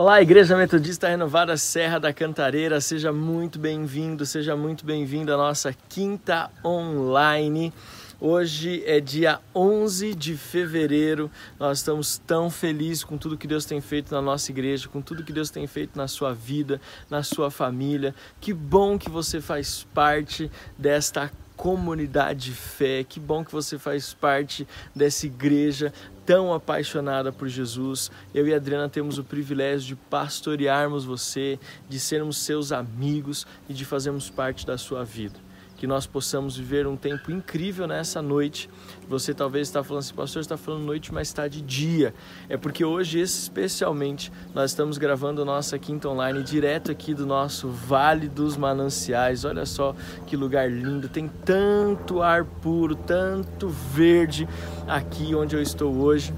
Olá, Igreja Metodista Renovada Serra da Cantareira, seja muito bem-vindo, seja muito bem-vindo à nossa quinta online. Hoje é dia 11 de fevereiro. Nós estamos tão felizes com tudo que Deus tem feito na nossa igreja, com tudo que Deus tem feito na sua vida, na sua família. Que bom que você faz parte desta comunidade de fé. Que bom que você faz parte dessa igreja tão apaixonada por Jesus. Eu e a Adriana temos o privilégio de pastorearmos você, de sermos seus amigos e de fazermos parte da sua vida que nós possamos viver um tempo incrível nessa noite. Você talvez está falando assim, pastor, está falando noite, mas está de dia. É porque hoje, especialmente, nós estamos gravando nossa quinta online direto aqui do nosso Vale dos Mananciais. Olha só que lugar lindo, tem tanto ar puro, tanto verde aqui onde eu estou hoje.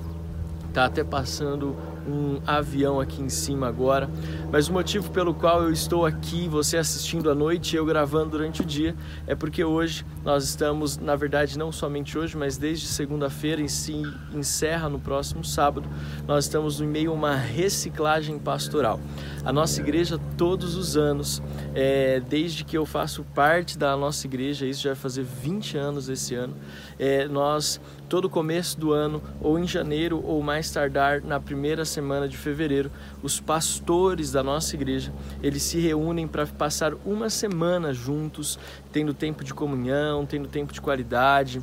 Tá até passando um avião aqui em cima agora. Mas o motivo pelo qual eu estou aqui, você assistindo à noite e eu gravando durante o dia, é porque hoje nós estamos, na verdade, não somente hoje, mas desde segunda-feira e se encerra no próximo sábado, nós estamos em meio a uma reciclagem pastoral. A nossa igreja, todos os anos, é, desde que eu faço parte da nossa igreja, isso já vai fazer 20 anos esse ano, é, nós todo começo do ano, ou em janeiro, ou mais tardar na primeira semana de fevereiro, os pastores da nossa igreja, eles se reúnem para passar uma semana juntos, tendo tempo de comunhão, tendo tempo de qualidade,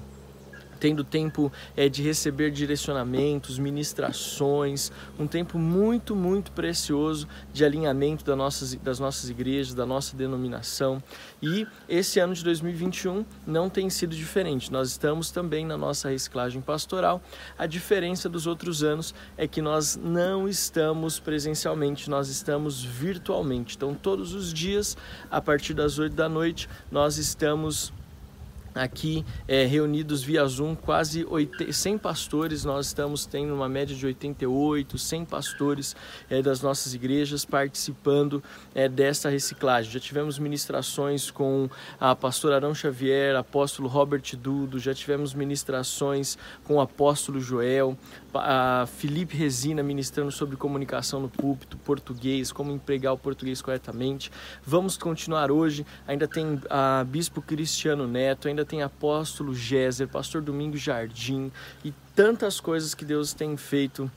tendo tempo é, de receber direcionamentos, ministrações, um tempo muito, muito precioso de alinhamento das nossas, das nossas igrejas, da nossa denominação. E esse ano de 2021 não tem sido diferente. Nós estamos também na nossa reciclagem pastoral. A diferença dos outros anos é que nós não estamos presencialmente, nós estamos virtualmente. Então, todos os dias, a partir das 8 da noite, nós estamos aqui é, reunidos via Zoom, quase 100 pastores, nós estamos tendo uma média de 88, 100 pastores é, das nossas igrejas participando é, dessa reciclagem. Já tivemos ministrações com a pastora Arão Xavier, apóstolo Robert Dudo, já tivemos ministrações com o apóstolo Joel, a Felipe Resina ministrando sobre comunicação no púlpito, português, como empregar o português corretamente. Vamos continuar hoje, ainda tem a Bispo Cristiano Neto, ainda tem apóstolo Géser, pastor Domingos Jardim e tantas coisas que Deus tem feito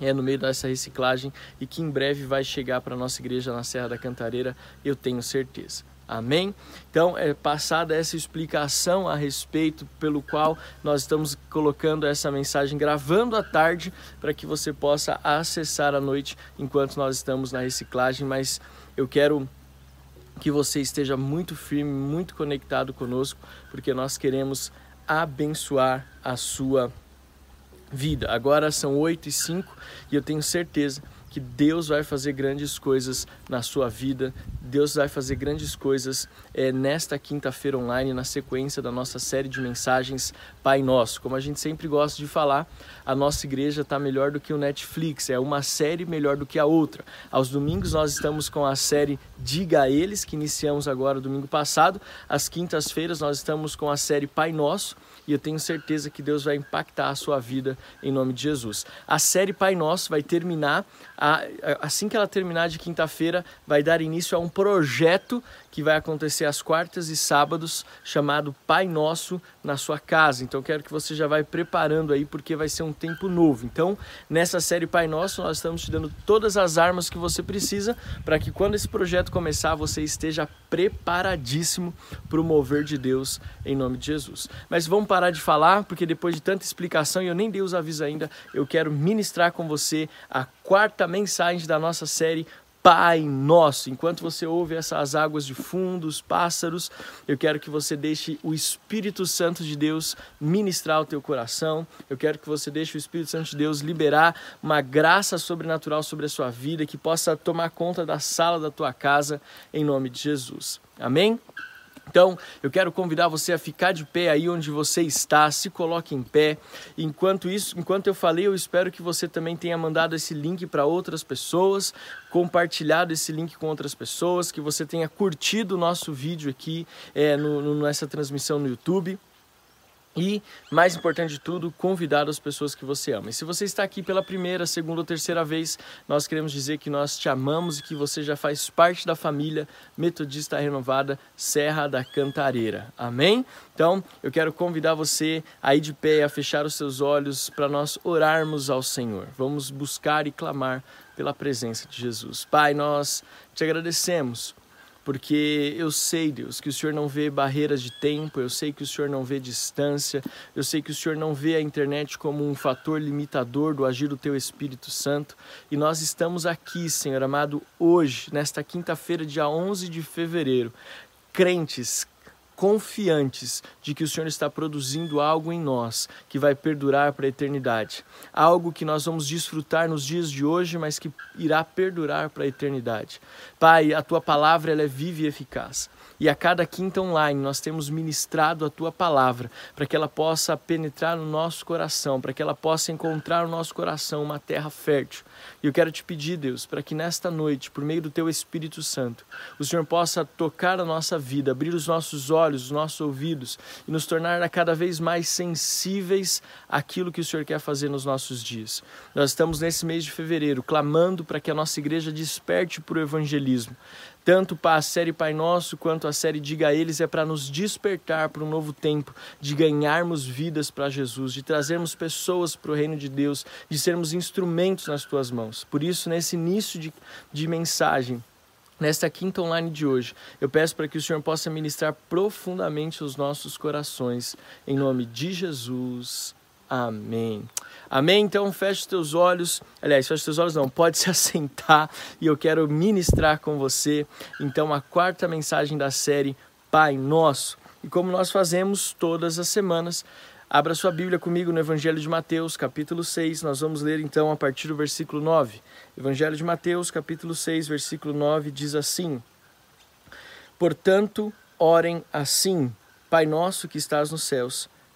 é, no meio dessa reciclagem e que em breve vai chegar para nossa igreja na Serra da Cantareira, eu tenho certeza. Amém? Então, é passada essa explicação a respeito pelo qual nós estamos colocando essa mensagem, gravando à tarde, para que você possa acessar à noite enquanto nós estamos na reciclagem. Mas eu quero que você esteja muito firme, muito conectado conosco, porque nós queremos abençoar a sua vida. Agora são 8 e 5 e eu tenho certeza que Deus vai fazer grandes coisas na sua vida. Deus vai fazer grandes coisas é, nesta quinta-feira online, na sequência da nossa série de mensagens Pai Nosso. Como a gente sempre gosta de falar, a nossa igreja está melhor do que o Netflix, é uma série melhor do que a outra. Aos domingos nós estamos com a série Diga a Eles, que iniciamos agora domingo passado. Às quintas-feiras nós estamos com a série Pai Nosso e eu tenho certeza que Deus vai impactar a sua vida em nome de Jesus. A série Pai Nosso vai terminar, assim que ela terminar de quinta-feira, vai dar início a um projeto que vai acontecer às quartas e sábados, chamado Pai Nosso na sua casa. Então quero que você já vai preparando aí porque vai ser um tempo novo. Então, nessa série Pai Nosso, nós estamos te dando todas as armas que você precisa para que quando esse projeto começar, você esteja preparadíssimo para o mover de Deus em nome de Jesus. Mas vamos parar de falar, porque depois de tanta explicação e eu nem dei os avisos ainda, eu quero ministrar com você a quarta mensagem da nossa série Pai Nosso. Enquanto você ouve essas águas de fundo, os pássaros, eu quero que você deixe o Espírito Santo de Deus ministrar o teu coração. Eu quero que você deixe o Espírito Santo de Deus liberar uma graça sobrenatural sobre a sua vida, que possa tomar conta da sala da tua casa, em nome de Jesus. Amém? Então, eu quero convidar você a ficar de pé aí onde você está, se coloque em pé. Enquanto isso, enquanto eu falei, eu espero que você também tenha mandado esse link para outras pessoas, compartilhado esse link com outras pessoas, que você tenha curtido o nosso vídeo aqui é, no, no, nessa transmissão no YouTube. E, mais importante de tudo, convidar as pessoas que você ama. E se você está aqui pela primeira, segunda ou terceira vez, nós queremos dizer que nós te amamos e que você já faz parte da família Metodista Renovada Serra da Cantareira. Amém? Então, eu quero convidar você a ir de pé, a fechar os seus olhos para nós orarmos ao Senhor. Vamos buscar e clamar pela presença de Jesus. Pai, nós te agradecemos porque eu sei, Deus, que o Senhor não vê barreiras de tempo, eu sei que o Senhor não vê distância, eu sei que o Senhor não vê a internet como um fator limitador do agir do Teu Espírito Santo. E nós estamos aqui, Senhor amado, hoje, nesta quinta-feira, dia 11 de fevereiro, crentes, confiantes de que o Senhor está produzindo algo em nós que vai perdurar para a eternidade. Algo que nós vamos desfrutar nos dias de hoje, mas que irá perdurar para a eternidade. Pai, a tua palavra ela é viva e eficaz. E a cada quinta online nós temos ministrado a tua palavra para que ela possa penetrar no nosso coração, para que ela possa encontrar no nosso coração uma terra fértil. E eu quero te pedir, Deus, para que nesta noite, por meio do teu Espírito Santo, o Senhor possa tocar a nossa vida, abrir os nossos olhos, os nossos ouvidos e nos tornar cada vez mais sensíveis àquilo que o Senhor quer fazer nos nossos dias. Nós estamos nesse mês de fevereiro clamando para que a nossa igreja desperte para o evangelismo. Tanto a série Pai Nosso quanto a série Diga a Eles é para nos despertar para um novo tempo, de ganharmos vidas para Jesus, de trazermos pessoas para o reino de Deus, de sermos instrumentos nas tuas mãos. Por isso, nesse início de, de mensagem, nesta quinta online de hoje, eu peço para que o Senhor possa ministrar profundamente os nossos corações, em nome de Jesus. Amém. Amém? Então feche teus olhos. Aliás, feche teus olhos não, pode se assentar e eu quero ministrar com você. Então, a quarta mensagem da série Pai Nosso. E como nós fazemos todas as semanas, abra sua Bíblia comigo no Evangelho de Mateus, capítulo 6. Nós vamos ler então a partir do versículo 9. Evangelho de Mateus, capítulo 6, versículo 9 diz assim: Portanto, orem assim: Pai nosso que estás nos céus,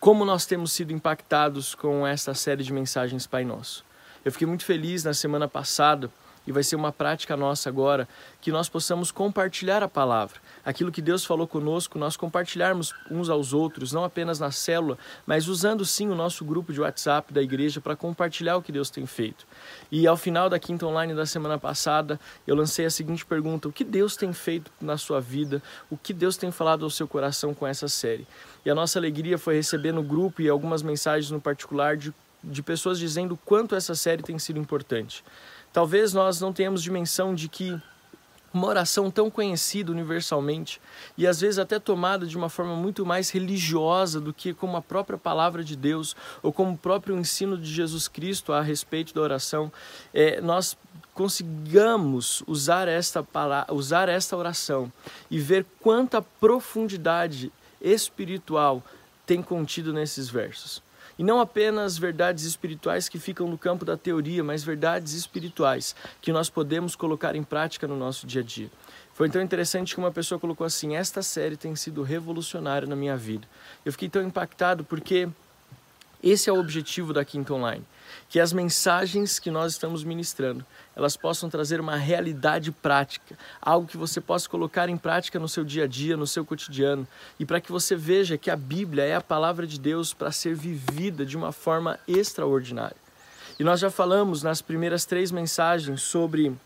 como nós temos sido impactados com esta série de mensagens Pai Nosso. Eu fiquei muito feliz na semana passada e vai ser uma prática nossa agora que nós possamos compartilhar a palavra. Aquilo que Deus falou conosco, nós compartilharmos uns aos outros, não apenas na célula, mas usando sim o nosso grupo de WhatsApp da igreja para compartilhar o que Deus tem feito. E ao final da quinta online da semana passada, eu lancei a seguinte pergunta: o que Deus tem feito na sua vida? O que Deus tem falado ao seu coração com essa série? E a nossa alegria foi receber no grupo e algumas mensagens no particular de, de pessoas dizendo o quanto essa série tem sido importante. Talvez nós não tenhamos dimensão de que uma oração tão conhecida universalmente e às vezes até tomada de uma forma muito mais religiosa do que como a própria palavra de Deus ou como o próprio ensino de Jesus Cristo a respeito da oração, é, nós consigamos usar esta, usar esta oração e ver quanta profundidade espiritual tem contido nesses versos. E não apenas verdades espirituais que ficam no campo da teoria, mas verdades espirituais que nós podemos colocar em prática no nosso dia a dia. Foi tão interessante que uma pessoa colocou assim: Esta série tem sido revolucionária na minha vida. Eu fiquei tão impactado porque esse é o objetivo da Quinta Online que as mensagens que nós estamos ministrando, elas possam trazer uma realidade prática, algo que você possa colocar em prática no seu dia a dia, no seu cotidiano, e para que você veja que a Bíblia é a palavra de Deus para ser vivida de uma forma extraordinária. E nós já falamos nas primeiras três mensagens sobre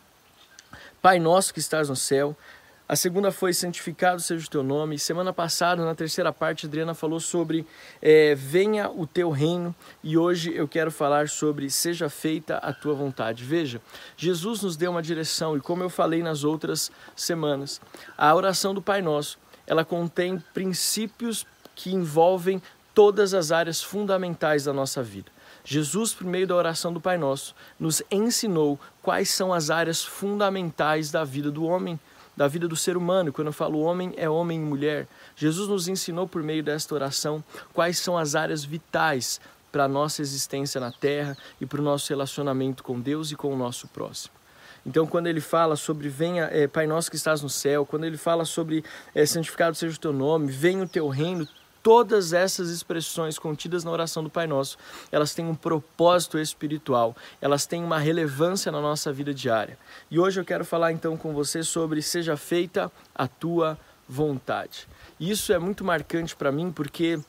Pai nosso que estás no céu, a segunda foi santificado seja o teu nome. Semana passada, na terceira parte, Adriana falou sobre é, venha o teu reino. E hoje eu quero falar sobre seja feita a tua vontade. Veja, Jesus nos deu uma direção e como eu falei nas outras semanas, a oração do Pai Nosso, ela contém princípios que envolvem todas as áreas fundamentais da nossa vida. Jesus, por meio da oração do Pai Nosso, nos ensinou quais são as áreas fundamentais da vida do homem da vida do ser humano. Quando eu falo homem, é homem e mulher. Jesus nos ensinou por meio desta oração quais são as áreas vitais para a nossa existência na terra e para o nosso relacionamento com Deus e com o nosso próximo. Então, quando ele fala sobre venha, é, Pai nosso que estás no céu, quando ele fala sobre é, santificado seja o teu nome, venha o teu reino, todas essas expressões contidas na oração do Pai Nosso, elas têm um propósito espiritual, elas têm uma relevância na nossa vida diária. E hoje eu quero falar então com você sobre seja feita a tua vontade. Isso é muito marcante para mim porque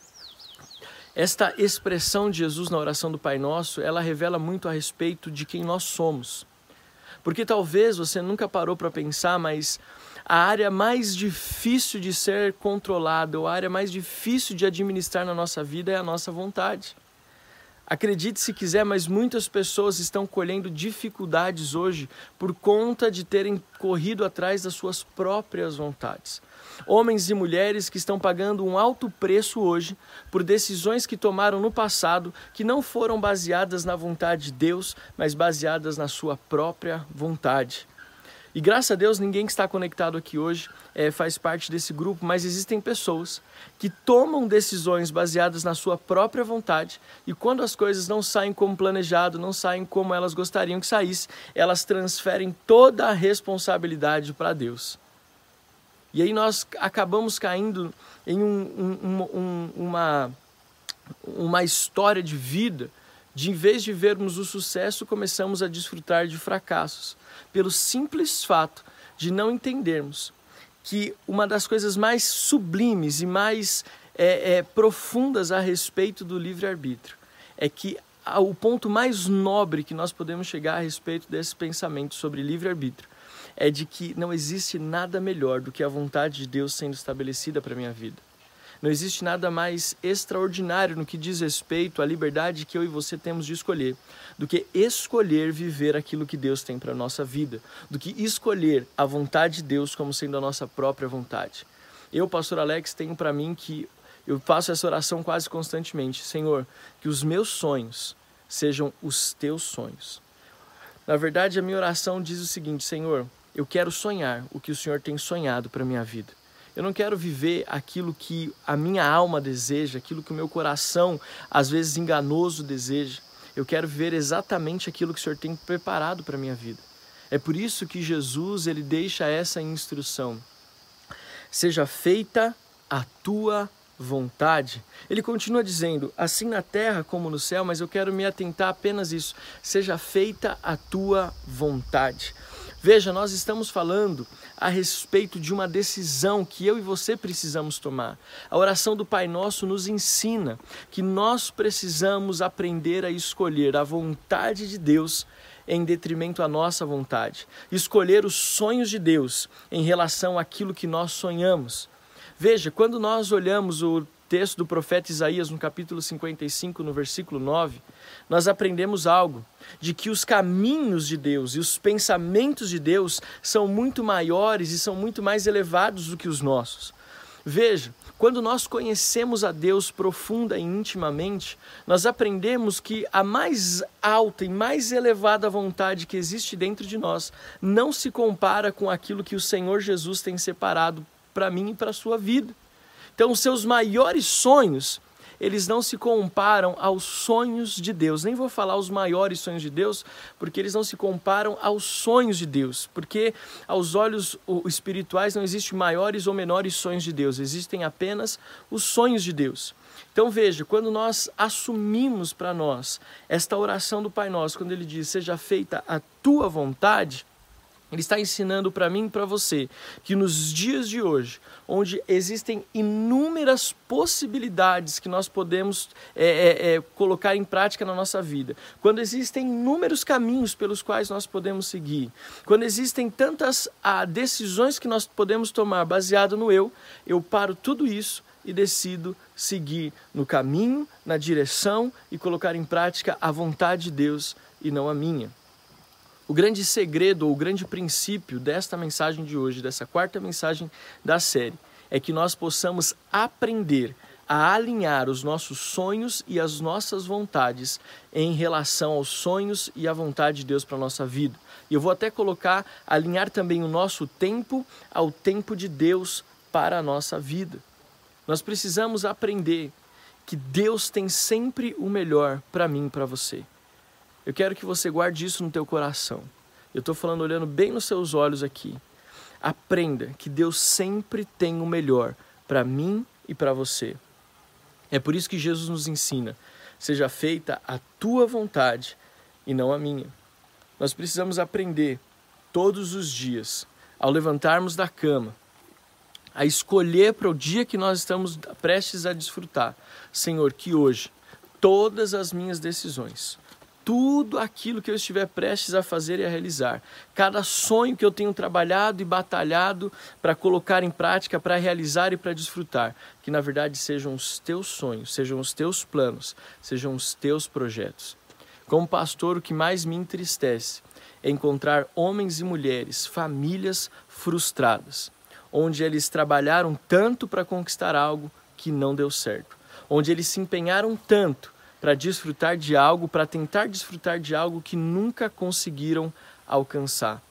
esta expressão de Jesus na oração do Pai Nosso, ela revela muito a respeito de quem nós somos. Porque talvez você nunca parou para pensar, mas a área mais difícil de ser controlada, ou a área mais difícil de administrar na nossa vida é a nossa vontade. Acredite se quiser, mas muitas pessoas estão colhendo dificuldades hoje por conta de terem corrido atrás das suas próprias vontades. Homens e mulheres que estão pagando um alto preço hoje por decisões que tomaram no passado que não foram baseadas na vontade de Deus, mas baseadas na sua própria vontade. E graças a Deus, ninguém que está conectado aqui hoje é, faz parte desse grupo, mas existem pessoas que tomam decisões baseadas na sua própria vontade e quando as coisas não saem como planejado, não saem como elas gostariam que saísse, elas transferem toda a responsabilidade para Deus. E aí nós acabamos caindo em um, um, um, uma, uma história de vida de, em vez de vermos o sucesso, começamos a desfrutar de fracassos, pelo simples fato de não entendermos que uma das coisas mais sublimes e mais é, é, profundas a respeito do livre-arbítrio é que o ponto mais nobre que nós podemos chegar a respeito desse pensamento sobre livre-arbítrio é de que não existe nada melhor do que a vontade de Deus sendo estabelecida para a minha vida. Não existe nada mais extraordinário no que diz respeito à liberdade que eu e você temos de escolher, do que escolher viver aquilo que Deus tem para a nossa vida, do que escolher a vontade de Deus como sendo a nossa própria vontade. Eu, pastor Alex, tenho para mim que eu faço essa oração quase constantemente: Senhor, que os meus sonhos sejam os teus sonhos. Na verdade, a minha oração diz o seguinte: Senhor, eu quero sonhar o que o Senhor tem sonhado para minha vida. Eu não quero viver aquilo que a minha alma deseja, aquilo que o meu coração, às vezes enganoso, deseja. Eu quero viver exatamente aquilo que o Senhor tem preparado para a minha vida. É por isso que Jesus ele deixa essa instrução. Seja feita a tua vontade. Ele continua dizendo, assim na terra como no céu, mas eu quero me atentar apenas isso. Seja feita a tua vontade. Veja, nós estamos falando a respeito de uma decisão que eu e você precisamos tomar. A oração do Pai Nosso nos ensina que nós precisamos aprender a escolher a vontade de Deus em detrimento à nossa vontade. Escolher os sonhos de Deus em relação àquilo que nós sonhamos. Veja, quando nós olhamos o texto do profeta Isaías no capítulo 55, no versículo 9, nós aprendemos algo de que os caminhos de Deus e os pensamentos de Deus são muito maiores e são muito mais elevados do que os nossos. Veja, quando nós conhecemos a Deus profunda e intimamente, nós aprendemos que a mais alta e mais elevada vontade que existe dentro de nós não se compara com aquilo que o Senhor Jesus tem separado para mim e para a sua vida. Então, os seus maiores sonhos eles não se comparam aos sonhos de Deus. Nem vou falar os maiores sonhos de Deus, porque eles não se comparam aos sonhos de Deus. Porque aos olhos espirituais não existem maiores ou menores sonhos de Deus, existem apenas os sonhos de Deus. Então veja, quando nós assumimos para nós esta oração do Pai Nosso, quando ele diz: "Seja feita a tua vontade", ele está ensinando para mim e para você que nos dias de hoje, onde existem inúmeras possibilidades que nós podemos é, é, é, colocar em prática na nossa vida, quando existem inúmeros caminhos pelos quais nós podemos seguir, quando existem tantas ah, decisões que nós podemos tomar baseado no eu, eu paro tudo isso e decido seguir no caminho, na direção e colocar em prática a vontade de Deus e não a minha. O grande segredo ou o grande princípio desta mensagem de hoje, dessa quarta mensagem da série, é que nós possamos aprender a alinhar os nossos sonhos e as nossas vontades em relação aos sonhos e à vontade de Deus para a nossa vida. E eu vou até colocar, alinhar também o nosso tempo ao tempo de Deus para a nossa vida. Nós precisamos aprender que Deus tem sempre o melhor para mim e para você. Eu quero que você guarde isso no teu coração. Eu estou falando olhando bem nos seus olhos aqui. Aprenda que Deus sempre tem o melhor para mim e para você. É por isso que Jesus nos ensina: seja feita a tua vontade e não a minha. Nós precisamos aprender todos os dias, ao levantarmos da cama, a escolher para o dia que nós estamos prestes a desfrutar. Senhor, que hoje todas as minhas decisões, tudo aquilo que eu estiver prestes a fazer e a realizar, cada sonho que eu tenho trabalhado e batalhado para colocar em prática, para realizar e para desfrutar, que na verdade sejam os teus sonhos, sejam os teus planos, sejam os teus projetos. Como pastor, o que mais me entristece é encontrar homens e mulheres, famílias frustradas onde eles trabalharam tanto para conquistar algo que não deu certo, onde eles se empenharam tanto para desfrutar de algo, para tentar desfrutar de algo que nunca conseguiram alcançar.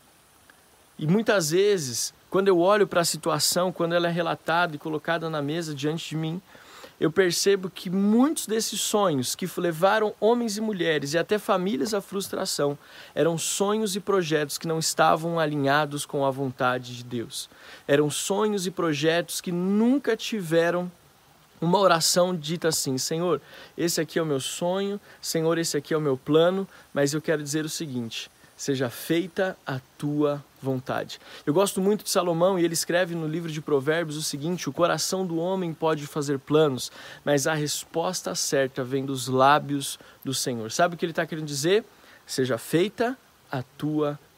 E muitas vezes, quando eu olho para a situação, quando ela é relatada e colocada na mesa diante de mim, eu percebo que muitos desses sonhos que levaram homens e mulheres e até famílias à frustração eram sonhos e projetos que não estavam alinhados com a vontade de Deus. Eram sonhos e projetos que nunca tiveram uma oração dita assim: Senhor, esse aqui é o meu sonho, Senhor, esse aqui é o meu plano, mas eu quero dizer o seguinte: seja feita a tua vontade. Eu gosto muito de Salomão e ele escreve no livro de Provérbios o seguinte: o coração do homem pode fazer planos, mas a resposta certa vem dos lábios do Senhor. Sabe o que ele está querendo dizer? Seja feita a tua vontade.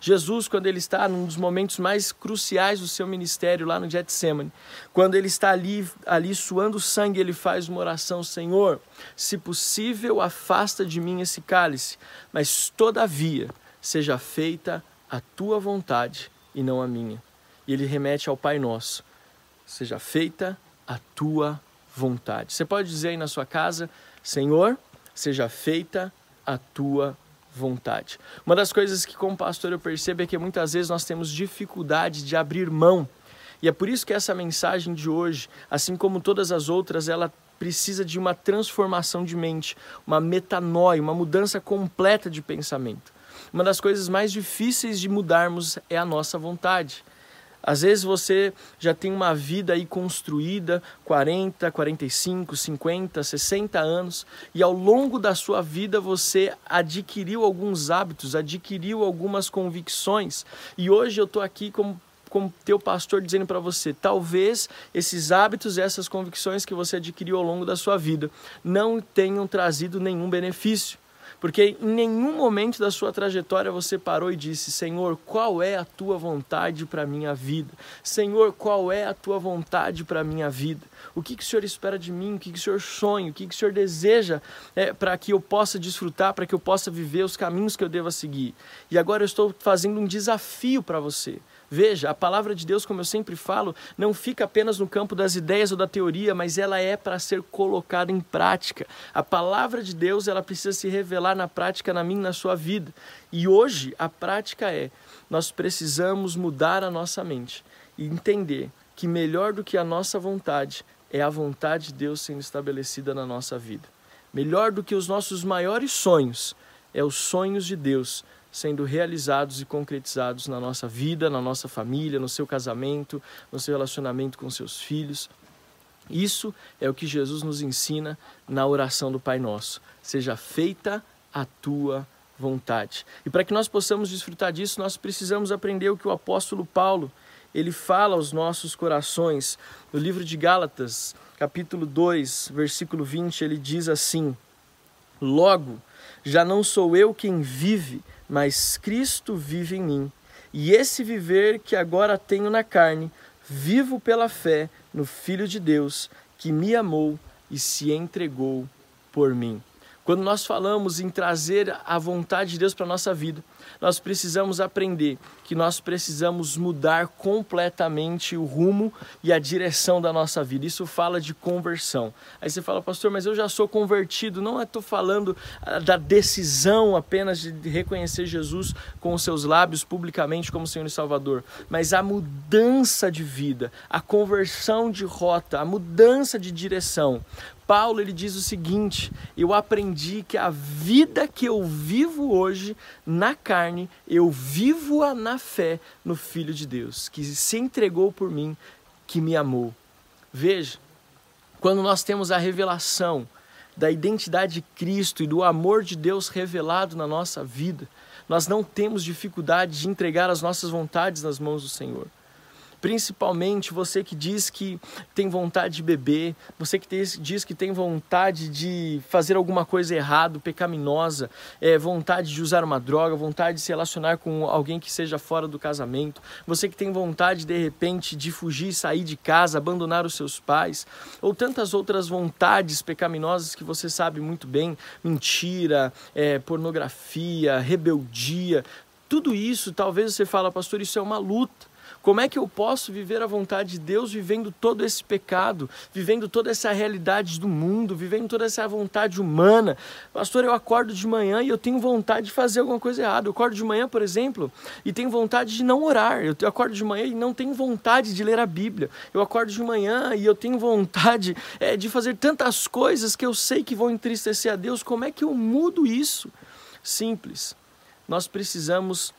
Jesus, quando ele está num dos momentos mais cruciais do seu ministério lá no Getsemane, quando ele está ali, ali suando sangue, ele faz uma oração: Senhor, se possível, afasta de mim esse cálice, mas todavia seja feita a tua vontade e não a minha. E ele remete ao Pai Nosso: seja feita a tua vontade. Você pode dizer aí na sua casa: Senhor, seja feita a tua vontade vontade. Uma das coisas que, como pastor, eu percebo é que muitas vezes nós temos dificuldade de abrir mão. E é por isso que essa mensagem de hoje, assim como todas as outras, ela precisa de uma transformação de mente, uma metanoia, uma mudança completa de pensamento. Uma das coisas mais difíceis de mudarmos é a nossa vontade. Às vezes você já tem uma vida aí construída, 40, 45, 50, 60 anos, e ao longo da sua vida você adquiriu alguns hábitos, adquiriu algumas convicções. E hoje eu estou aqui como como teu pastor dizendo para você, talvez esses hábitos, essas convicções que você adquiriu ao longo da sua vida não tenham trazido nenhum benefício. Porque em nenhum momento da sua trajetória você parou e disse: Senhor, qual é a tua vontade para a minha vida? Senhor, qual é a tua vontade para a minha vida? O que, que o Senhor espera de mim? O que, que o Senhor sonha? O que, que o Senhor deseja é, para que eu possa desfrutar, para que eu possa viver os caminhos que eu deva seguir? E agora eu estou fazendo um desafio para você. Veja, a palavra de Deus, como eu sempre falo, não fica apenas no campo das ideias ou da teoria, mas ela é para ser colocada em prática. A palavra de Deus, ela precisa se revelar na prática na minha, na sua vida. E hoje a prática é: nós precisamos mudar a nossa mente e entender que melhor do que a nossa vontade é a vontade de Deus sendo estabelecida na nossa vida. Melhor do que os nossos maiores sonhos é os sonhos de Deus sendo realizados e concretizados na nossa vida, na nossa família, no seu casamento, no seu relacionamento com seus filhos. Isso é o que Jesus nos ensina na oração do Pai Nosso. Seja feita a tua vontade. E para que nós possamos desfrutar disso, nós precisamos aprender o que o apóstolo Paulo ele fala aos nossos corações. No livro de Gálatas, capítulo 2, versículo 20, ele diz assim: Logo, já não sou eu quem vive, mas Cristo vive em mim. E esse viver que agora tenho na carne, vivo pela fé no Filho de Deus, que me amou e se entregou por mim. Quando nós falamos em trazer a vontade de Deus para a nossa vida, nós precisamos aprender que nós precisamos mudar completamente o rumo e a direção da nossa vida. Isso fala de conversão. Aí você fala, pastor, mas eu já sou convertido. Não estou falando ah, da decisão apenas de reconhecer Jesus com os seus lábios publicamente como Senhor e Salvador, mas a mudança de vida, a conversão de rota, a mudança de direção. Paulo ele diz o seguinte: eu aprendi que a vida que eu vivo hoje na carne, eu vivo-a na fé no Filho de Deus, que se entregou por mim, que me amou. Veja, quando nós temos a revelação da identidade de Cristo e do amor de Deus revelado na nossa vida, nós não temos dificuldade de entregar as nossas vontades nas mãos do Senhor. Principalmente você que diz que tem vontade de beber, você que diz que tem vontade de fazer alguma coisa errada, pecaminosa, é, vontade de usar uma droga, vontade de se relacionar com alguém que seja fora do casamento, você que tem vontade de repente de fugir, sair de casa, abandonar os seus pais, ou tantas outras vontades pecaminosas que você sabe muito bem, mentira, é, pornografia, rebeldia, tudo isso talvez você fala, pastor, isso é uma luta. Como é que eu posso viver a vontade de Deus vivendo todo esse pecado, vivendo toda essa realidade do mundo, vivendo toda essa vontade humana? Pastor, eu acordo de manhã e eu tenho vontade de fazer alguma coisa errada. Eu acordo de manhã, por exemplo, e tenho vontade de não orar. Eu acordo de manhã e não tenho vontade de ler a Bíblia. Eu acordo de manhã e eu tenho vontade é, de fazer tantas coisas que eu sei que vão entristecer a Deus. Como é que eu mudo isso? Simples. Nós precisamos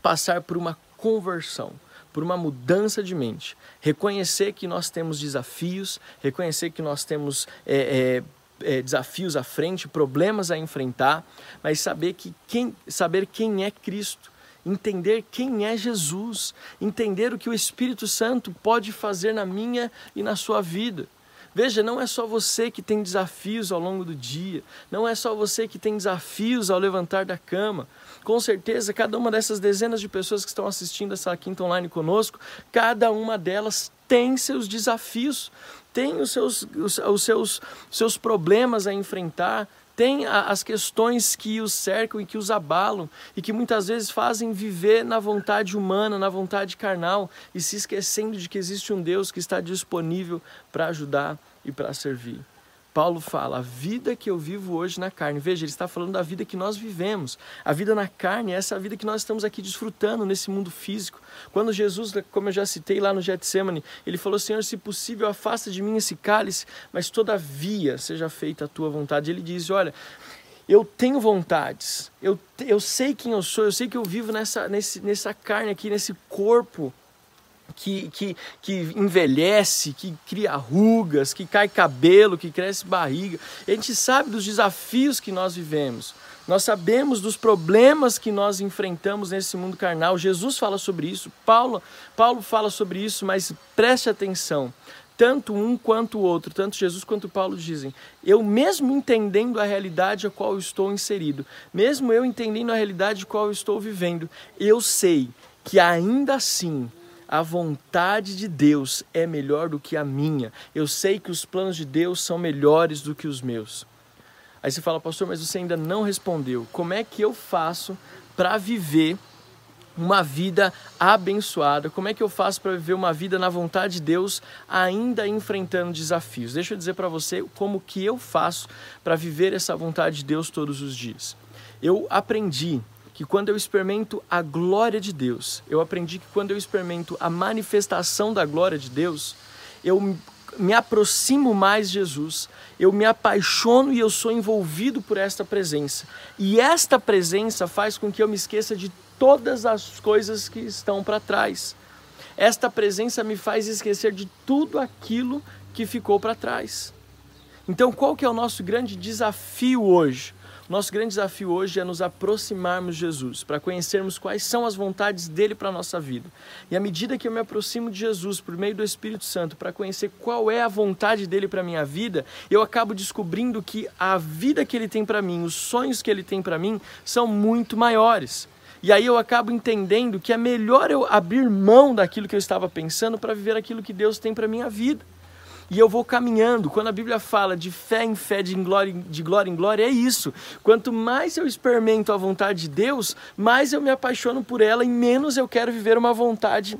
passar por uma conversão por uma mudança de mente. Reconhecer que nós temos desafios, reconhecer que nós temos é, é, é, desafios à frente, problemas a enfrentar, mas saber, que quem, saber quem é Cristo. Entender quem é Jesus, entender o que o Espírito Santo pode fazer na minha e na sua vida. Veja, não é só você que tem desafios ao longo do dia, não é só você que tem desafios ao levantar da cama. Com certeza, cada uma dessas dezenas de pessoas que estão assistindo essa quinta online conosco, cada uma delas tem seus desafios, tem os seus, os, os seus, seus problemas a enfrentar, tem as questões que os cercam e que os abalam e que muitas vezes fazem viver na vontade humana, na vontade carnal e se esquecendo de que existe um Deus que está disponível para ajudar e para servir. Paulo fala, a vida que eu vivo hoje na carne. Veja, ele está falando da vida que nós vivemos. A vida na carne é essa vida que nós estamos aqui desfrutando nesse mundo físico. Quando Jesus, como eu já citei lá no Getsemane, ele falou: Senhor, se possível, afasta de mim esse cálice, mas todavia seja feita a tua vontade. Ele diz: Olha, eu tenho vontades, eu, eu sei quem eu sou, eu sei que eu vivo nessa, nesse, nessa carne aqui, nesse corpo que, que, que envelhece, que cria rugas, que cai cabelo, que cresce barriga. A gente sabe dos desafios que nós vivemos. Nós sabemos dos problemas que nós enfrentamos nesse mundo carnal. Jesus fala sobre isso, Paulo, Paulo fala sobre isso, mas preste atenção. Tanto um quanto o outro, tanto Jesus quanto Paulo dizem: eu, mesmo entendendo a realidade a qual estou inserido, mesmo eu entendendo a realidade a qual estou vivendo, eu sei que ainda assim a vontade de Deus é melhor do que a minha. Eu sei que os planos de Deus são melhores do que os meus. Aí você fala, pastor, mas você ainda não respondeu. Como é que eu faço para viver uma vida abençoada? Como é que eu faço para viver uma vida na vontade de Deus, ainda enfrentando desafios? Deixa eu dizer para você como que eu faço para viver essa vontade de Deus todos os dias. Eu aprendi que quando eu experimento a glória de Deus, eu aprendi que quando eu experimento a manifestação da glória de Deus, eu me aproximo mais de Jesus, eu me apaixono e eu sou envolvido por esta presença. E esta presença faz com que eu me esqueça de todas as coisas que estão para trás. Esta presença me faz esquecer de tudo aquilo que ficou para trás. Então, qual que é o nosso grande desafio hoje? Nosso grande desafio hoje é nos aproximarmos de Jesus, para conhecermos quais são as vontades dele para a nossa vida. E à medida que eu me aproximo de Jesus por meio do Espírito Santo, para conhecer qual é a vontade dele para a minha vida, eu acabo descobrindo que a vida que ele tem para mim, os sonhos que ele tem para mim, são muito maiores. E aí eu acabo entendendo que é melhor eu abrir mão daquilo que eu estava pensando para viver aquilo que Deus tem para minha vida. E eu vou caminhando. Quando a Bíblia fala de fé em fé, de glória, de glória em glória, é isso. Quanto mais eu experimento a vontade de Deus, mais eu me apaixono por ela e menos eu quero viver uma vontade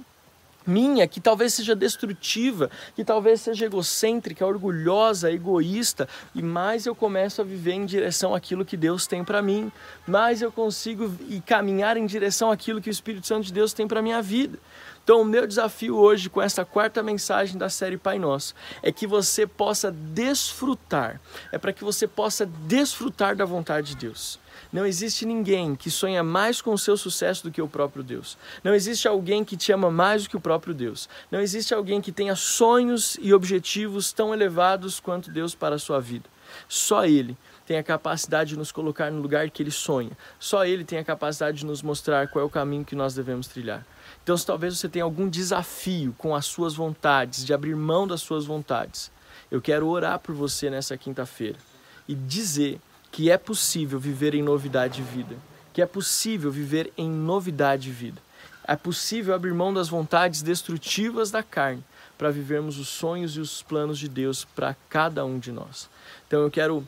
minha, que talvez seja destrutiva, que talvez seja egocêntrica, orgulhosa, egoísta, e mais eu começo a viver em direção àquilo que Deus tem para mim, mais eu consigo caminhar em direção àquilo que o Espírito Santo de Deus tem para minha vida. Então, o meu desafio hoje com essa quarta mensagem da série Pai Nosso é que você possa desfrutar, é para que você possa desfrutar da vontade de Deus. Não existe ninguém que sonha mais com o seu sucesso do que o próprio Deus. Não existe alguém que te ama mais do que o próprio Deus. Não existe alguém que tenha sonhos e objetivos tão elevados quanto Deus para a sua vida. Só Ele tem a capacidade de nos colocar no lugar que Ele sonha. Só Ele tem a capacidade de nos mostrar qual é o caminho que nós devemos trilhar. Então, se talvez você tenha algum desafio com as suas vontades, de abrir mão das suas vontades, eu quero orar por você nessa quinta-feira e dizer que é possível viver em novidade de vida, que é possível viver em novidade de vida. É possível abrir mão das vontades destrutivas da carne para vivermos os sonhos e os planos de Deus para cada um de nós. Então eu quero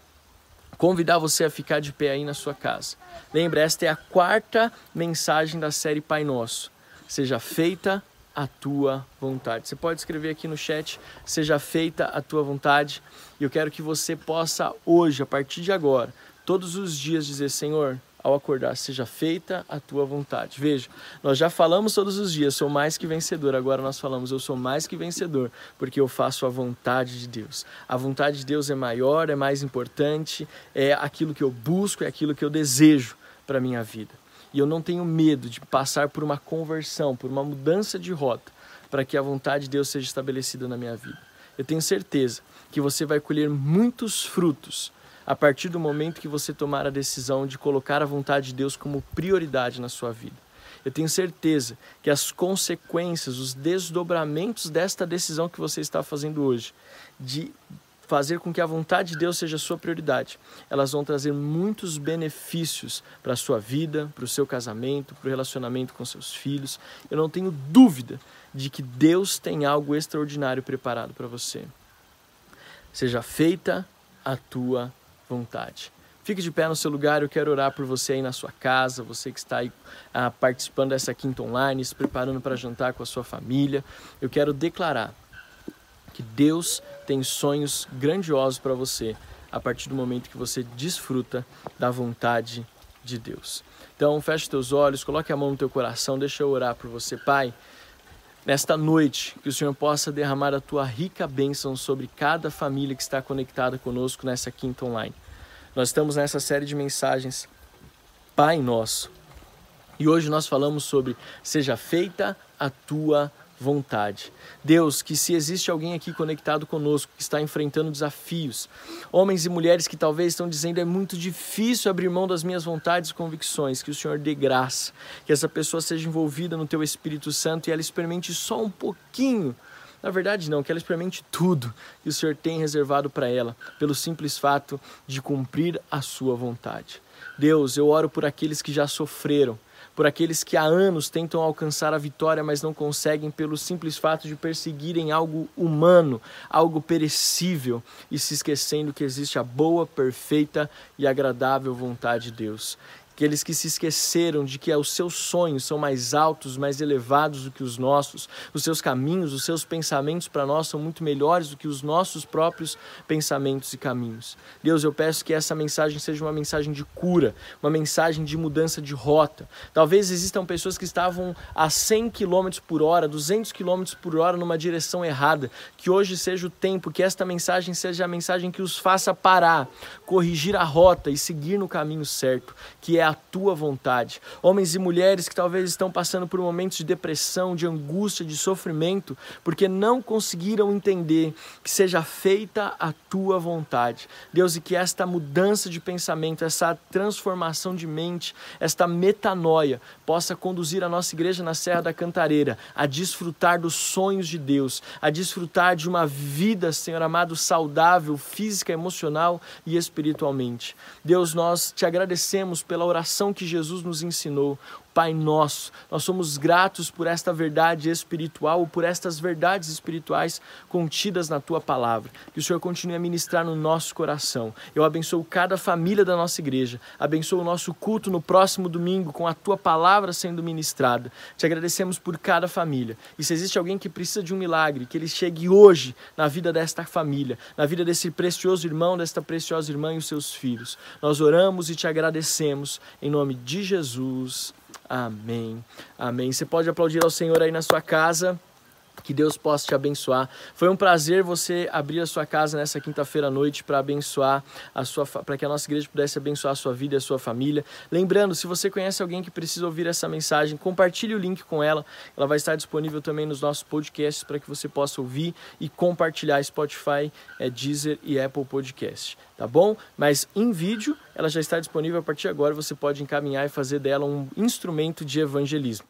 convidar você a ficar de pé aí na sua casa. Lembra, esta é a quarta mensagem da série Pai Nosso. Seja feita a tua vontade. Você pode escrever aqui no chat, seja feita a tua vontade. E eu quero que você possa hoje, a partir de agora, todos os dias dizer: Senhor, ao acordar, seja feita a tua vontade. Veja, nós já falamos todos os dias, sou mais que vencedor. Agora nós falamos, eu sou mais que vencedor, porque eu faço a vontade de Deus. A vontade de Deus é maior, é mais importante, é aquilo que eu busco, é aquilo que eu desejo para minha vida. E eu não tenho medo de passar por uma conversão, por uma mudança de rota, para que a vontade de Deus seja estabelecida na minha vida. Eu tenho certeza que você vai colher muitos frutos a partir do momento que você tomar a decisão de colocar a vontade de Deus como prioridade na sua vida. Eu tenho certeza que as consequências, os desdobramentos desta decisão que você está fazendo hoje, de fazer com que a vontade de Deus seja sua prioridade, elas vão trazer muitos benefícios para a sua vida, para o seu casamento, para o relacionamento com seus filhos. Eu não tenho dúvida de que Deus tem algo extraordinário preparado para você. Seja feita a tua vontade. Fique de pé no seu lugar, eu quero orar por você aí na sua casa, você que está aí ah, participando dessa quinta online, se preparando para jantar com a sua família. Eu quero declarar que Deus tem sonhos grandiosos para você a partir do momento que você desfruta da vontade de Deus. Então, feche teus olhos, coloque a mão no teu coração, deixa eu orar por você, Pai. Nesta noite, que o Senhor possa derramar a tua rica bênção sobre cada família que está conectada conosco nessa quinta online. Nós estamos nessa série de mensagens Pai Nosso. E hoje nós falamos sobre seja feita a tua vontade. Deus, que se existe alguém aqui conectado conosco que está enfrentando desafios, homens e mulheres que talvez estão dizendo é muito difícil abrir mão das minhas vontades e convicções, que o Senhor dê graça, que essa pessoa seja envolvida no teu Espírito Santo e ela experimente só um pouquinho. Na verdade, não, que ela experimente tudo que o Senhor tem reservado para ela, pelo simples fato de cumprir a sua vontade. Deus, eu oro por aqueles que já sofreram, por aqueles que há anos tentam alcançar a vitória, mas não conseguem pelo simples fato de perseguirem algo humano, algo perecível e se esquecendo que existe a boa, perfeita e agradável vontade de Deus aqueles que se esqueceram de que os seus sonhos são mais altos, mais elevados do que os nossos, os seus caminhos, os seus pensamentos para nós são muito melhores do que os nossos próprios pensamentos e caminhos. Deus, eu peço que essa mensagem seja uma mensagem de cura, uma mensagem de mudança de rota. Talvez existam pessoas que estavam a 100 km por hora, 200 km por hora numa direção errada, que hoje seja o tempo, que esta mensagem seja a mensagem que os faça parar, corrigir a rota e seguir no caminho certo, que é a tua vontade. Homens e mulheres que talvez estão passando por momentos de depressão, de angústia, de sofrimento, porque não conseguiram entender que seja feita a tua vontade. Deus, e que esta mudança de pensamento, essa transformação de mente, esta metanoia possa conduzir a nossa igreja na Serra da Cantareira a desfrutar dos sonhos de Deus, a desfrutar de uma vida, Senhor amado, saudável, física, emocional e espiritualmente. Deus, nós te agradecemos pela oração que Jesus nos ensinou, Pai Nosso. Nós somos gratos por esta verdade espiritual, por estas verdades espirituais contidas na tua palavra. Que o Senhor continue a ministrar no nosso coração. Eu abençoo cada família da nossa igreja, abençoo o nosso culto no próximo domingo com a tua palavra sendo ministrada. Te agradecemos por cada família. E se existe alguém que precisa de um milagre, que ele chegue hoje na vida desta família, na vida desse precioso irmão, desta preciosa irmã e os seus filhos. Nós oramos e te agradecemos em nome de Jesus. Amém. Amém. Você pode aplaudir ao Senhor aí na sua casa. Que Deus possa te abençoar. Foi um prazer você abrir a sua casa nessa quinta-feira à noite para abençoar a sua para que a nossa igreja pudesse abençoar a sua vida e a sua família. Lembrando, se você conhece alguém que precisa ouvir essa mensagem, compartilhe o link com ela. Ela vai estar disponível também nos nossos podcasts para que você possa ouvir e compartilhar Spotify, é Deezer e Apple Podcast, tá bom? Mas em vídeo, ela já está disponível a partir de agora, você pode encaminhar e fazer dela um instrumento de evangelismo.